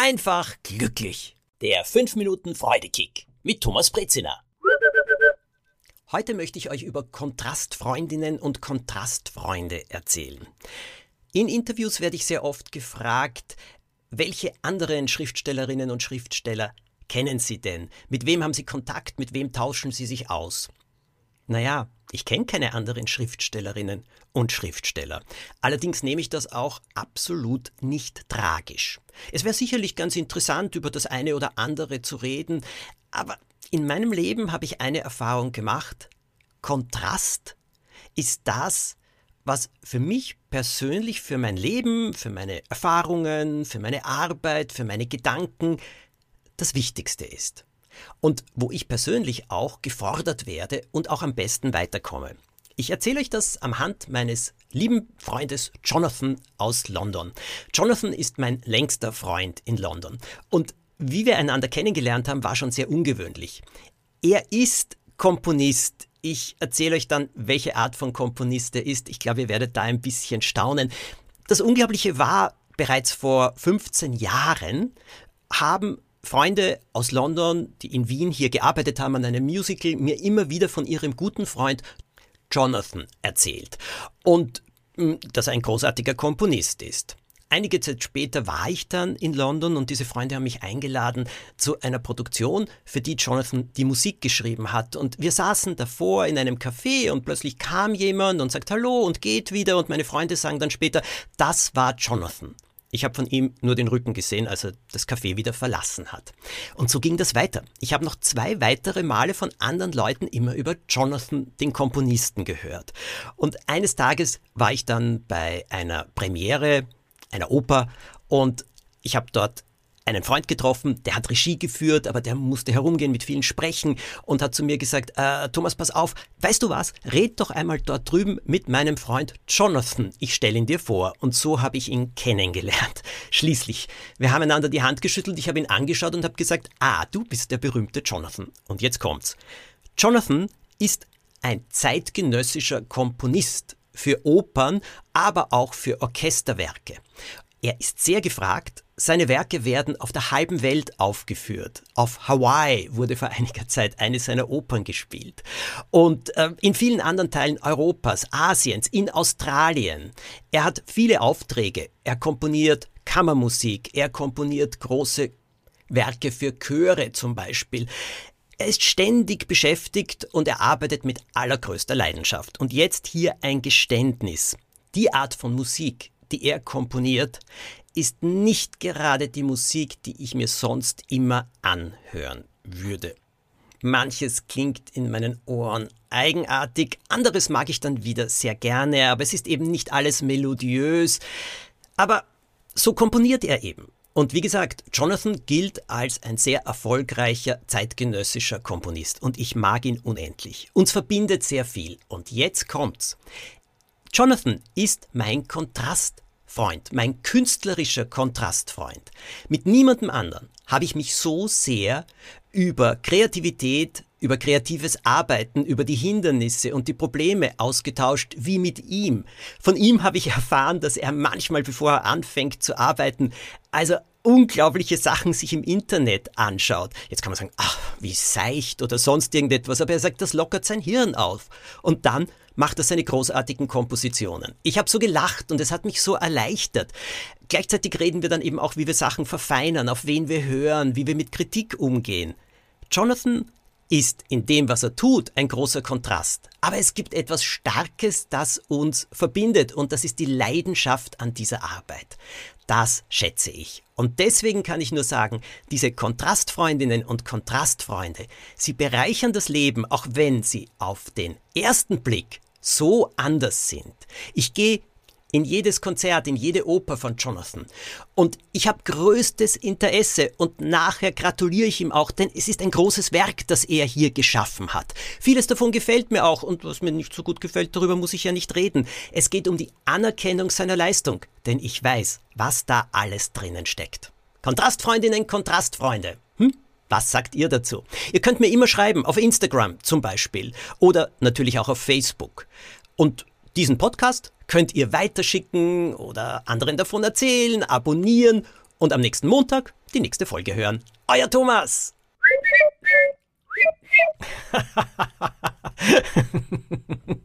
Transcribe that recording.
einfach glücklich. Der 5 Minuten Freudekick mit Thomas Brezina. Heute möchte ich euch über Kontrastfreundinnen und Kontrastfreunde erzählen. In Interviews werde ich sehr oft gefragt, welche anderen Schriftstellerinnen und Schriftsteller kennen Sie denn? Mit wem haben Sie Kontakt? Mit wem tauschen Sie sich aus? Naja, ich kenne keine anderen Schriftstellerinnen und Schriftsteller. Allerdings nehme ich das auch absolut nicht tragisch. Es wäre sicherlich ganz interessant, über das eine oder andere zu reden, aber in meinem Leben habe ich eine Erfahrung gemacht. Kontrast ist das, was für mich persönlich, für mein Leben, für meine Erfahrungen, für meine Arbeit, für meine Gedanken das Wichtigste ist und wo ich persönlich auch gefordert werde und auch am besten weiterkomme. Ich erzähle euch das am Hand meines lieben Freundes Jonathan aus London. Jonathan ist mein längster Freund in London und wie wir einander kennengelernt haben, war schon sehr ungewöhnlich. Er ist Komponist. Ich erzähle euch dann, welche Art von Komponist er ist. Ich glaube, ihr werdet da ein bisschen staunen. Das Unglaubliche war, bereits vor 15 Jahren haben Freunde aus London, die in Wien hier gearbeitet haben an einem Musical, mir immer wieder von ihrem guten Freund Jonathan erzählt. Und hm, dass er ein großartiger Komponist ist. Einige Zeit später war ich dann in London und diese Freunde haben mich eingeladen zu einer Produktion, für die Jonathan die Musik geschrieben hat. Und wir saßen davor in einem Café und plötzlich kam jemand und sagt Hallo und geht wieder und meine Freunde sagen dann später, das war Jonathan. Ich habe von ihm nur den Rücken gesehen, als er das Café wieder verlassen hat. Und so ging das weiter. Ich habe noch zwei weitere Male von anderen Leuten immer über Jonathan, den Komponisten, gehört. Und eines Tages war ich dann bei einer Premiere einer Oper und ich habe dort einen Freund getroffen, der hat Regie geführt, aber der musste herumgehen mit vielen Sprechen und hat zu mir gesagt, äh, Thomas, pass auf, weißt du was, red doch einmal dort drüben mit meinem Freund Jonathan, ich stelle ihn dir vor. Und so habe ich ihn kennengelernt. Schließlich, wir haben einander die Hand geschüttelt, ich habe ihn angeschaut und habe gesagt, ah, du bist der berühmte Jonathan. Und jetzt kommt's. Jonathan ist ein zeitgenössischer Komponist für Opern, aber auch für Orchesterwerke. Er ist sehr gefragt. Seine Werke werden auf der halben Welt aufgeführt. Auf Hawaii wurde vor einiger Zeit eine seiner Opern gespielt. Und äh, in vielen anderen Teilen Europas, Asiens, in Australien. Er hat viele Aufträge. Er komponiert Kammermusik. Er komponiert große Werke für Chöre zum Beispiel. Er ist ständig beschäftigt und er arbeitet mit allergrößter Leidenschaft. Und jetzt hier ein Geständnis. Die Art von Musik, die er komponiert, ist nicht gerade die Musik, die ich mir sonst immer anhören würde. Manches klingt in meinen Ohren eigenartig, anderes mag ich dann wieder sehr gerne, aber es ist eben nicht alles melodiös. Aber so komponiert er eben. Und wie gesagt, Jonathan gilt als ein sehr erfolgreicher zeitgenössischer Komponist und ich mag ihn unendlich. Uns verbindet sehr viel. Und jetzt kommt's. Jonathan ist mein Kontrast Freund, mein künstlerischer Kontrastfreund. Mit niemandem anderen habe ich mich so sehr über Kreativität, über kreatives Arbeiten, über die Hindernisse und die Probleme ausgetauscht wie mit ihm. Von ihm habe ich erfahren, dass er manchmal, bevor er anfängt zu arbeiten, also unglaubliche Sachen sich im Internet anschaut. Jetzt kann man sagen, ach, wie seicht oder sonst irgendetwas, aber er sagt, das lockert sein Hirn auf. Und dann macht er seine großartigen Kompositionen. Ich habe so gelacht und es hat mich so erleichtert. Gleichzeitig reden wir dann eben auch, wie wir Sachen verfeinern, auf wen wir hören, wie wir mit Kritik umgehen. Jonathan ist in dem, was er tut, ein großer Kontrast. Aber es gibt etwas Starkes, das uns verbindet und das ist die Leidenschaft an dieser Arbeit. Das schätze ich. Und deswegen kann ich nur sagen, diese Kontrastfreundinnen und Kontrastfreunde, sie bereichern das Leben, auch wenn sie auf den ersten Blick so anders sind. Ich gehe in jedes Konzert, in jede Oper von Jonathan. Und ich habe größtes Interesse und nachher gratuliere ich ihm auch, denn es ist ein großes Werk, das er hier geschaffen hat. Vieles davon gefällt mir auch und was mir nicht so gut gefällt, darüber muss ich ja nicht reden. Es geht um die Anerkennung seiner Leistung, denn ich weiß, was da alles drinnen steckt. Kontrastfreundinnen, Kontrastfreunde. Hm? Was sagt ihr dazu? Ihr könnt mir immer schreiben, auf Instagram zum Beispiel oder natürlich auch auf Facebook. Und diesen Podcast könnt ihr weiterschicken oder anderen davon erzählen, abonnieren und am nächsten Montag die nächste Folge hören. Euer Thomas!